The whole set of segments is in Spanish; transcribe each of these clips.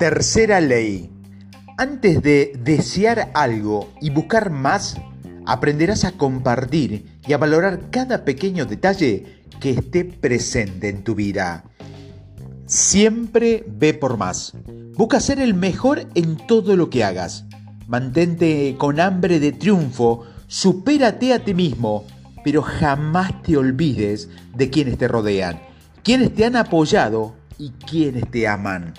Tercera ley. Antes de desear algo y buscar más, aprenderás a compartir y a valorar cada pequeño detalle que esté presente en tu vida. Siempre ve por más. Busca ser el mejor en todo lo que hagas. Mantente con hambre de triunfo, supérate a ti mismo, pero jamás te olvides de quienes te rodean, quienes te han apoyado y quienes te aman.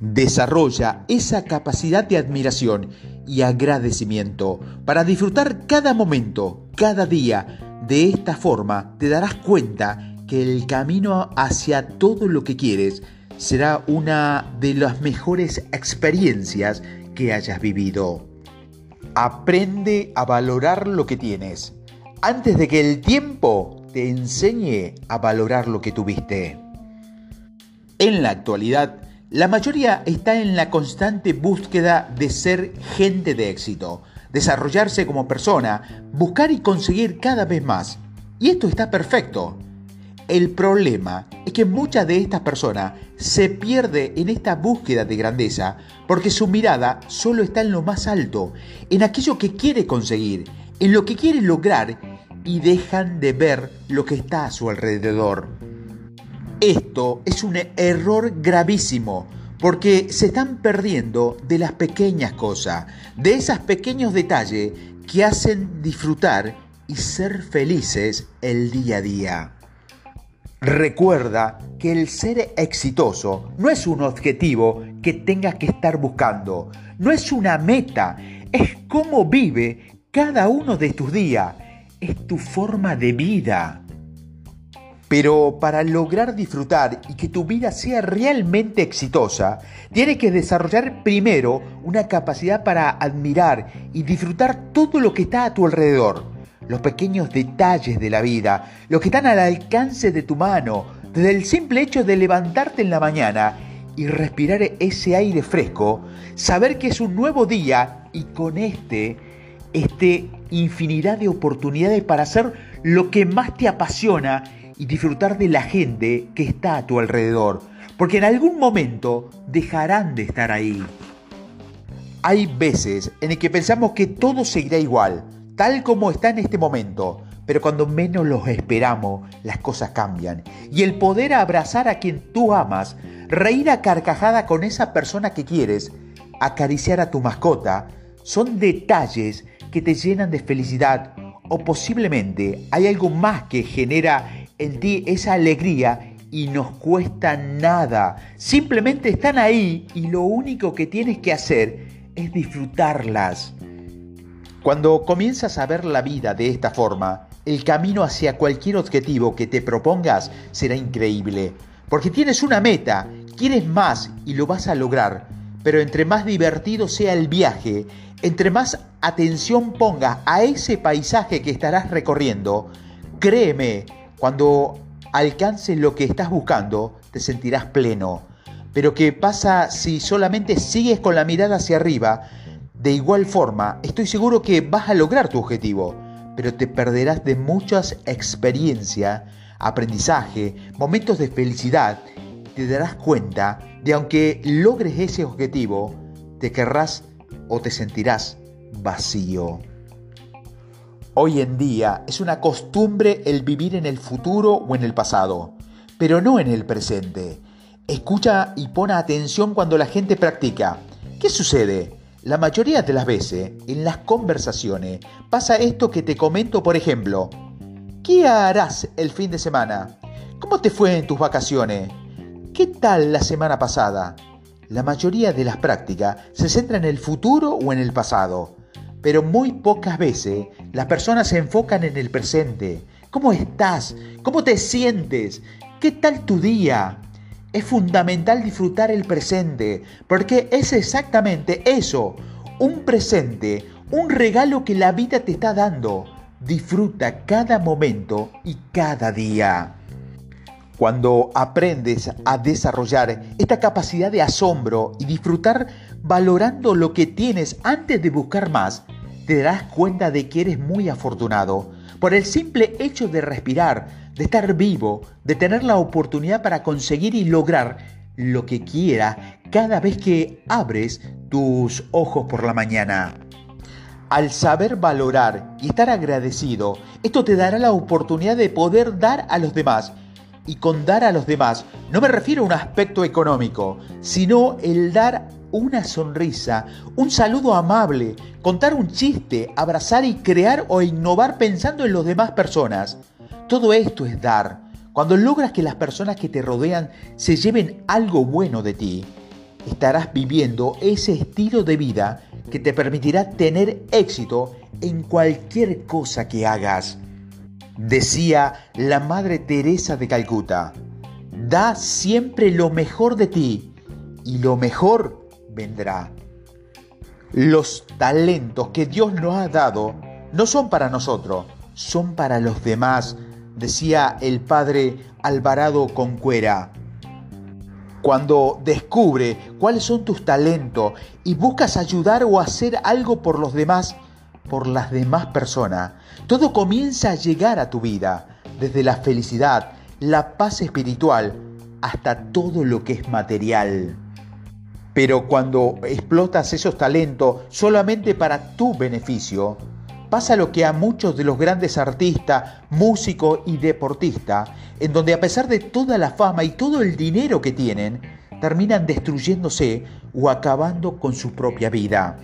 Desarrolla esa capacidad de admiración y agradecimiento para disfrutar cada momento, cada día. De esta forma te darás cuenta que el camino hacia todo lo que quieres será una de las mejores experiencias que hayas vivido. Aprende a valorar lo que tienes antes de que el tiempo te enseñe a valorar lo que tuviste. En la actualidad, la mayoría está en la constante búsqueda de ser gente de éxito, desarrollarse como persona, buscar y conseguir cada vez más. Y esto está perfecto. El problema es que muchas de estas personas se pierde en esta búsqueda de grandeza porque su mirada solo está en lo más alto, en aquello que quiere conseguir, en lo que quiere lograr y dejan de ver lo que está a su alrededor. Esto es un error gravísimo porque se están perdiendo de las pequeñas cosas, de esos pequeños detalles que hacen disfrutar y ser felices el día a día. Recuerda que el ser exitoso no es un objetivo que tengas que estar buscando, no es una meta, es cómo vive cada uno de tus días, es tu forma de vida. Pero para lograr disfrutar y que tu vida sea realmente exitosa, tienes que desarrollar primero una capacidad para admirar y disfrutar todo lo que está a tu alrededor. Los pequeños detalles de la vida, los que están al alcance de tu mano, desde el simple hecho de levantarte en la mañana y respirar ese aire fresco, saber que es un nuevo día y con este, este infinidad de oportunidades para hacer lo que más te apasiona y disfrutar de la gente que está a tu alrededor, porque en algún momento dejarán de estar ahí. Hay veces en el que pensamos que todo seguirá igual, tal como está en este momento, pero cuando menos los esperamos, las cosas cambian. Y el poder abrazar a quien tú amas, reír a carcajada con esa persona que quieres, acariciar a tu mascota, son detalles que te llenan de felicidad o posiblemente hay algo más que genera en ti esa alegría y nos cuesta nada. Simplemente están ahí y lo único que tienes que hacer es disfrutarlas. Cuando comienzas a ver la vida de esta forma, el camino hacia cualquier objetivo que te propongas será increíble. Porque tienes una meta, quieres más y lo vas a lograr. Pero entre más divertido sea el viaje, entre más atención pongas a ese paisaje que estarás recorriendo, créeme cuando alcances lo que estás buscando, te sentirás pleno. Pero ¿qué pasa si solamente sigues con la mirada hacia arriba? De igual forma, estoy seguro que vas a lograr tu objetivo, pero te perderás de muchas experiencias, aprendizaje, momentos de felicidad. Te darás cuenta de aunque logres ese objetivo, te querrás o te sentirás vacío. Hoy en día es una costumbre el vivir en el futuro o en el pasado, pero no en el presente. Escucha y pon atención cuando la gente practica. ¿Qué sucede? La mayoría de las veces, en las conversaciones, pasa esto que te comento, por ejemplo. ¿Qué harás el fin de semana? ¿Cómo te fue en tus vacaciones? ¿Qué tal la semana pasada? La mayoría de las prácticas se centra en el futuro o en el pasado pero muy pocas veces las personas se enfocan en el presente. ¿Cómo estás? ¿Cómo te sientes? ¿Qué tal tu día? Es fundamental disfrutar el presente, porque es exactamente eso, un presente, un regalo que la vida te está dando. Disfruta cada momento y cada día. Cuando aprendes a desarrollar esta capacidad de asombro y disfrutar valorando lo que tienes antes de buscar más, te darás cuenta de que eres muy afortunado por el simple hecho de respirar, de estar vivo, de tener la oportunidad para conseguir y lograr lo que quiera cada vez que abres tus ojos por la mañana. Al saber valorar y estar agradecido, esto te dará la oportunidad de poder dar a los demás. Y con dar a los demás no me refiero a un aspecto económico, sino el dar una sonrisa, un saludo amable, contar un chiste, abrazar y crear o innovar pensando en las demás personas. Todo esto es dar. Cuando logras que las personas que te rodean se lleven algo bueno de ti, estarás viviendo ese estilo de vida que te permitirá tener éxito en cualquier cosa que hagas. Decía la Madre Teresa de Calcuta, da siempre lo mejor de ti y lo mejor vendrá. Los talentos que Dios nos ha dado no son para nosotros, son para los demás, decía el padre Alvarado Concuera. Cuando descubre cuáles son tus talentos y buscas ayudar o hacer algo por los demás, por las demás personas, todo comienza a llegar a tu vida, desde la felicidad, la paz espiritual, hasta todo lo que es material. Pero cuando explotas esos talentos solamente para tu beneficio, pasa lo que a muchos de los grandes artistas, músicos y deportistas, en donde a pesar de toda la fama y todo el dinero que tienen, terminan destruyéndose o acabando con su propia vida.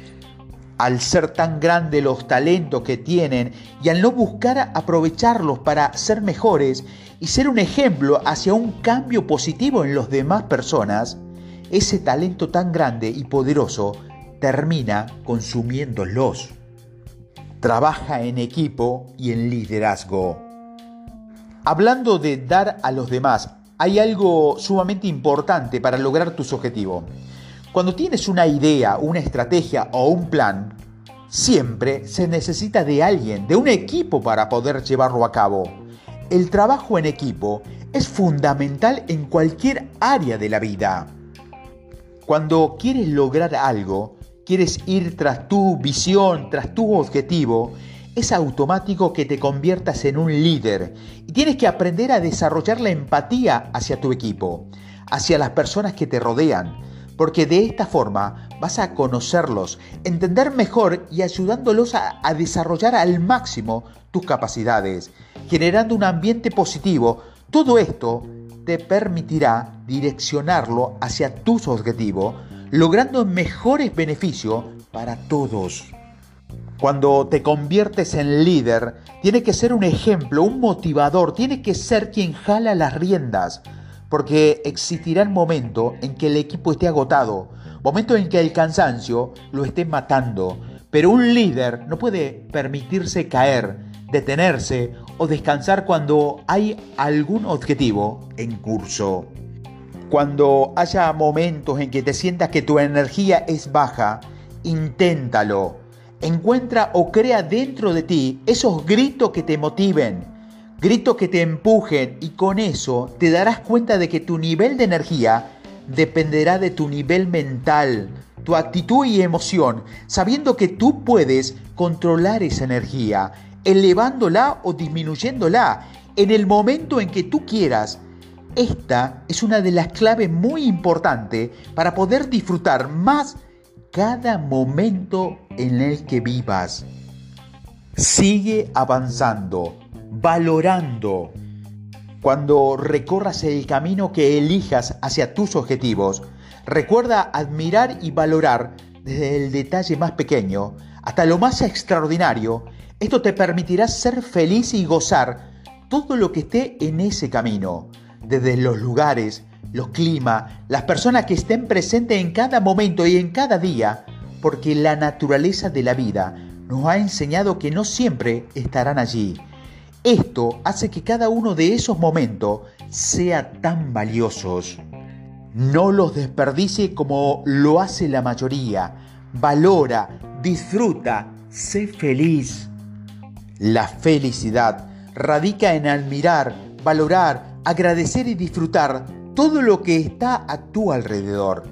Al ser tan grandes los talentos que tienen y al no buscar aprovecharlos para ser mejores y ser un ejemplo hacia un cambio positivo en las demás personas, ese talento tan grande y poderoso termina consumiéndolos. Trabaja en equipo y en liderazgo. Hablando de dar a los demás, hay algo sumamente importante para lograr tus objetivos. Cuando tienes una idea, una estrategia o un plan, siempre se necesita de alguien, de un equipo para poder llevarlo a cabo. El trabajo en equipo es fundamental en cualquier área de la vida. Cuando quieres lograr algo, quieres ir tras tu visión, tras tu objetivo, es automático que te conviertas en un líder y tienes que aprender a desarrollar la empatía hacia tu equipo, hacia las personas que te rodean, porque de esta forma vas a conocerlos, entender mejor y ayudándolos a, a desarrollar al máximo tus capacidades, generando un ambiente positivo. Todo esto te permitirá direccionarlo hacia tus objetivos, logrando mejores beneficios para todos. Cuando te conviertes en líder, tiene que ser un ejemplo, un motivador, tiene que ser quien jala las riendas, porque existirá momento en que el equipo esté agotado, momento en que el cansancio lo esté matando, pero un líder no puede permitirse caer, detenerse o descansar cuando hay algún objetivo en curso. Cuando haya momentos en que te sientas que tu energía es baja, inténtalo encuentra o crea dentro de ti esos gritos que te motiven, gritos que te empujen y con eso te darás cuenta de que tu nivel de energía dependerá de tu nivel mental, tu actitud y emoción, sabiendo que tú puedes controlar esa energía, elevándola o disminuyéndola en el momento en que tú quieras. Esta es una de las claves muy importantes para poder disfrutar más cada momento en el que vivas. Sigue avanzando, valorando. Cuando recorras el camino que elijas hacia tus objetivos, recuerda admirar y valorar desde el detalle más pequeño hasta lo más extraordinario. Esto te permitirá ser feliz y gozar todo lo que esté en ese camino, desde los lugares, los climas, las personas que estén presentes en cada momento y en cada día, porque la naturaleza de la vida nos ha enseñado que no siempre estarán allí. Esto hace que cada uno de esos momentos sea tan valiosos. No los desperdicie como lo hace la mayoría. Valora, disfruta, sé feliz. La felicidad radica en admirar, valorar, agradecer y disfrutar todo lo que está a tu alrededor,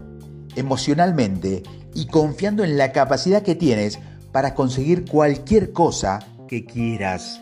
emocionalmente y confiando en la capacidad que tienes para conseguir cualquier cosa que quieras.